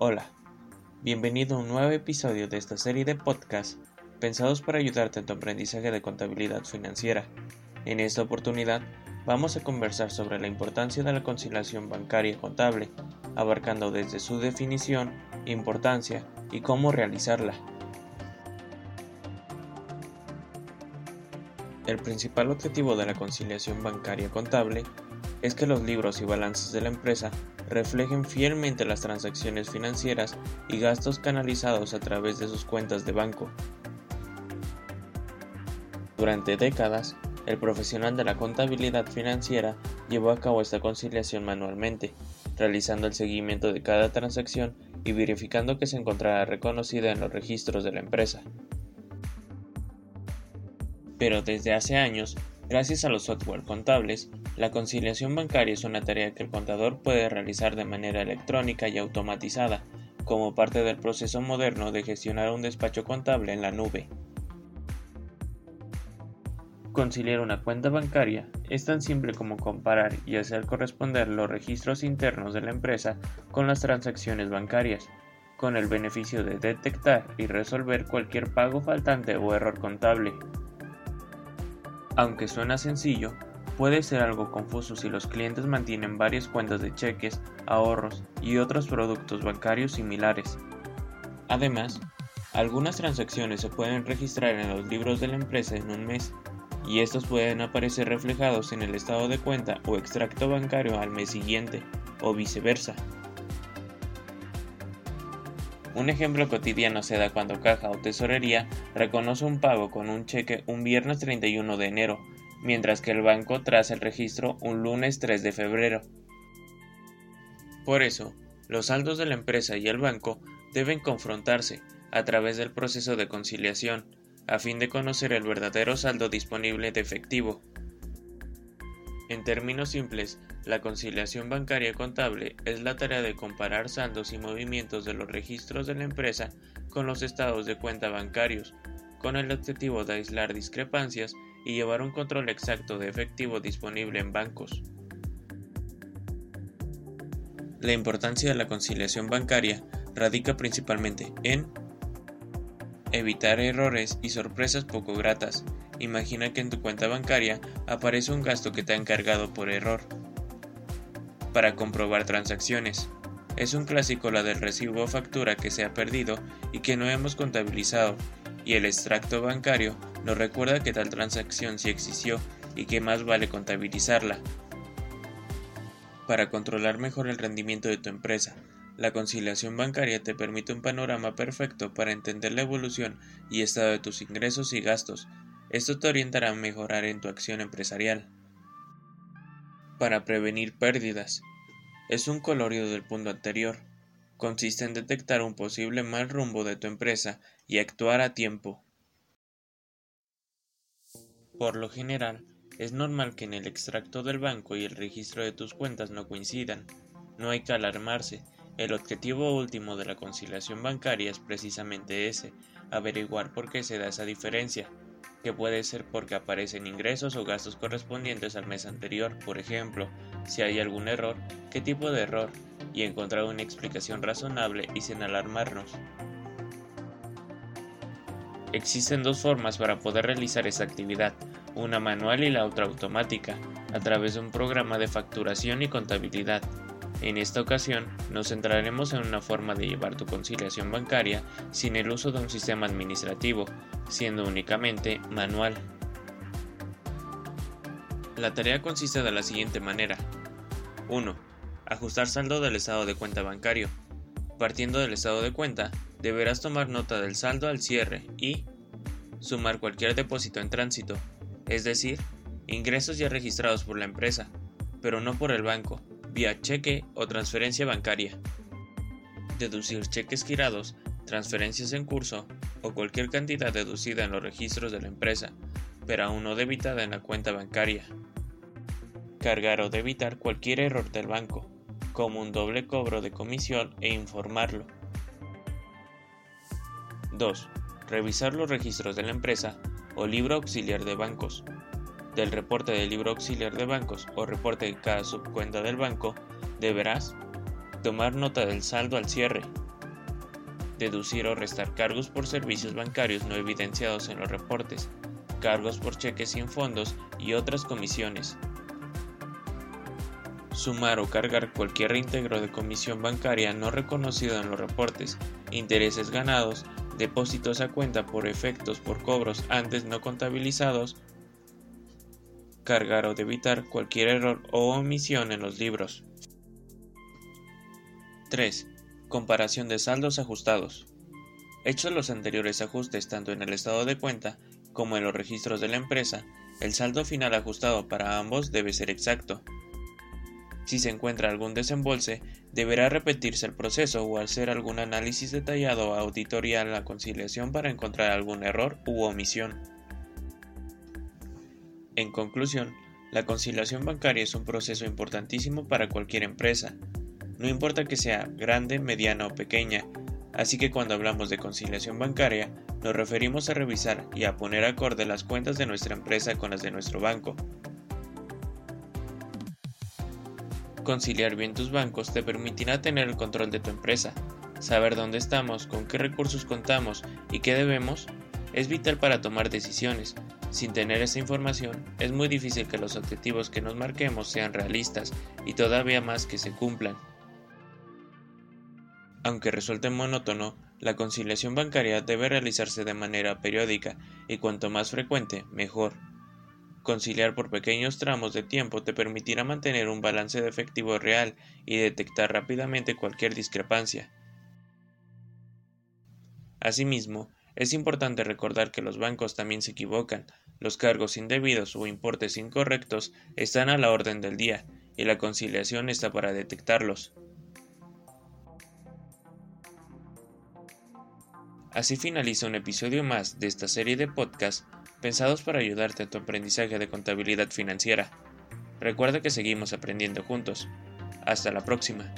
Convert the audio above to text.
Hola, bienvenido a un nuevo episodio de esta serie de podcasts pensados para ayudarte en tu aprendizaje de contabilidad financiera. En esta oportunidad vamos a conversar sobre la importancia de la conciliación bancaria contable, abarcando desde su definición, importancia y cómo realizarla. El principal objetivo de la conciliación bancaria contable es que los libros y balances de la empresa reflejen fielmente las transacciones financieras y gastos canalizados a través de sus cuentas de banco. Durante décadas, el profesional de la contabilidad financiera llevó a cabo esta conciliación manualmente, realizando el seguimiento de cada transacción y verificando que se encontrara reconocida en los registros de la empresa. Pero desde hace años, gracias a los software contables, la conciliación bancaria es una tarea que el contador puede realizar de manera electrónica y automatizada, como parte del proceso moderno de gestionar un despacho contable en la nube. Conciliar una cuenta bancaria es tan simple como comparar y hacer corresponder los registros internos de la empresa con las transacciones bancarias, con el beneficio de detectar y resolver cualquier pago faltante o error contable. Aunque suena sencillo, Puede ser algo confuso si los clientes mantienen varias cuentas de cheques, ahorros y otros productos bancarios similares. Además, algunas transacciones se pueden registrar en los libros de la empresa en un mes y estos pueden aparecer reflejados en el estado de cuenta o extracto bancario al mes siguiente o viceversa. Un ejemplo cotidiano se da cuando caja o tesorería reconoce un pago con un cheque un viernes 31 de enero mientras que el banco traza el registro un lunes 3 de febrero. Por eso, los saldos de la empresa y el banco deben confrontarse a través del proceso de conciliación, a fin de conocer el verdadero saldo disponible de efectivo. En términos simples, la conciliación bancaria contable es la tarea de comparar saldos y movimientos de los registros de la empresa con los estados de cuenta bancarios, con el objetivo de aislar discrepancias y llevar un control exacto de efectivo disponible en bancos. La importancia de la conciliación bancaria radica principalmente en evitar errores y sorpresas poco gratas. Imagina que en tu cuenta bancaria aparece un gasto que te ha encargado por error. Para comprobar transacciones. Es un clásico la del recibo o factura que se ha perdido y que no hemos contabilizado, y el extracto bancario nos recuerda que tal transacción sí existió y que más vale contabilizarla. Para controlar mejor el rendimiento de tu empresa, la conciliación bancaria te permite un panorama perfecto para entender la evolución y estado de tus ingresos y gastos. Esto te orientará a mejorar en tu acción empresarial. Para prevenir pérdidas. Es un colorio del punto anterior. Consiste en detectar un posible mal rumbo de tu empresa y actuar a tiempo. Por lo general, es normal que en el extracto del banco y el registro de tus cuentas no coincidan. No hay que alarmarse. El objetivo último de la conciliación bancaria es precisamente ese, averiguar por qué se da esa diferencia, puede ser porque aparecen ingresos o gastos correspondientes al mes anterior, por ejemplo, si hay algún error, qué tipo de error, y encontrar una explicación razonable y sin alarmarnos. Existen dos formas para poder realizar esta actividad, una manual y la otra automática, a través de un programa de facturación y contabilidad. En esta ocasión nos centraremos en una forma de llevar tu conciliación bancaria sin el uso de un sistema administrativo, siendo únicamente manual. La tarea consiste de la siguiente manera. 1. Ajustar saldo del estado de cuenta bancario. Partiendo del estado de cuenta, deberás tomar nota del saldo al cierre y sumar cualquier depósito en tránsito, es decir, ingresos ya registrados por la empresa, pero no por el banco, vía cheque o transferencia bancaria. Deducir cheques girados, transferencias en curso o cualquier cantidad deducida en los registros de la empresa, pero aún no debitada en la cuenta bancaria. Cargar o debitar cualquier error del banco, como un doble cobro de comisión e informarlo. 2. Revisar los registros de la empresa o libro auxiliar de bancos. Del reporte del libro auxiliar de bancos o reporte de cada subcuenta del banco, deberás tomar nota del saldo al cierre, deducir o restar cargos por servicios bancarios no evidenciados en los reportes, cargos por cheques sin fondos y otras comisiones. Sumar o cargar cualquier reintegro de comisión bancaria no reconocido en los reportes, intereses ganados, depósitos a cuenta por efectos por cobros antes no contabilizados, cargar o debitar cualquier error o omisión en los libros. 3. Comparación de saldos ajustados. Hechos los anteriores ajustes tanto en el estado de cuenta como en los registros de la empresa, el saldo final ajustado para ambos debe ser exacto. Si se encuentra algún desembolse, deberá repetirse el proceso o hacer algún análisis detallado o auditoría en la conciliación para encontrar algún error u omisión. En conclusión, la conciliación bancaria es un proceso importantísimo para cualquier empresa, no importa que sea grande, mediana o pequeña, así que cuando hablamos de conciliación bancaria, nos referimos a revisar y a poner acorde las cuentas de nuestra empresa con las de nuestro banco, Conciliar bien tus bancos te permitirá tener el control de tu empresa. Saber dónde estamos, con qué recursos contamos y qué debemos es vital para tomar decisiones. Sin tener esa información, es muy difícil que los objetivos que nos marquemos sean realistas y todavía más que se cumplan. Aunque resulte monótono, la conciliación bancaria debe realizarse de manera periódica y cuanto más frecuente, mejor. Conciliar por pequeños tramos de tiempo te permitirá mantener un balance de efectivo real y detectar rápidamente cualquier discrepancia. Asimismo, es importante recordar que los bancos también se equivocan, los cargos indebidos o importes incorrectos están a la orden del día y la conciliación está para detectarlos. Así finaliza un episodio más de esta serie de podcasts pensados para ayudarte en tu aprendizaje de contabilidad financiera. Recuerda que seguimos aprendiendo juntos. Hasta la próxima.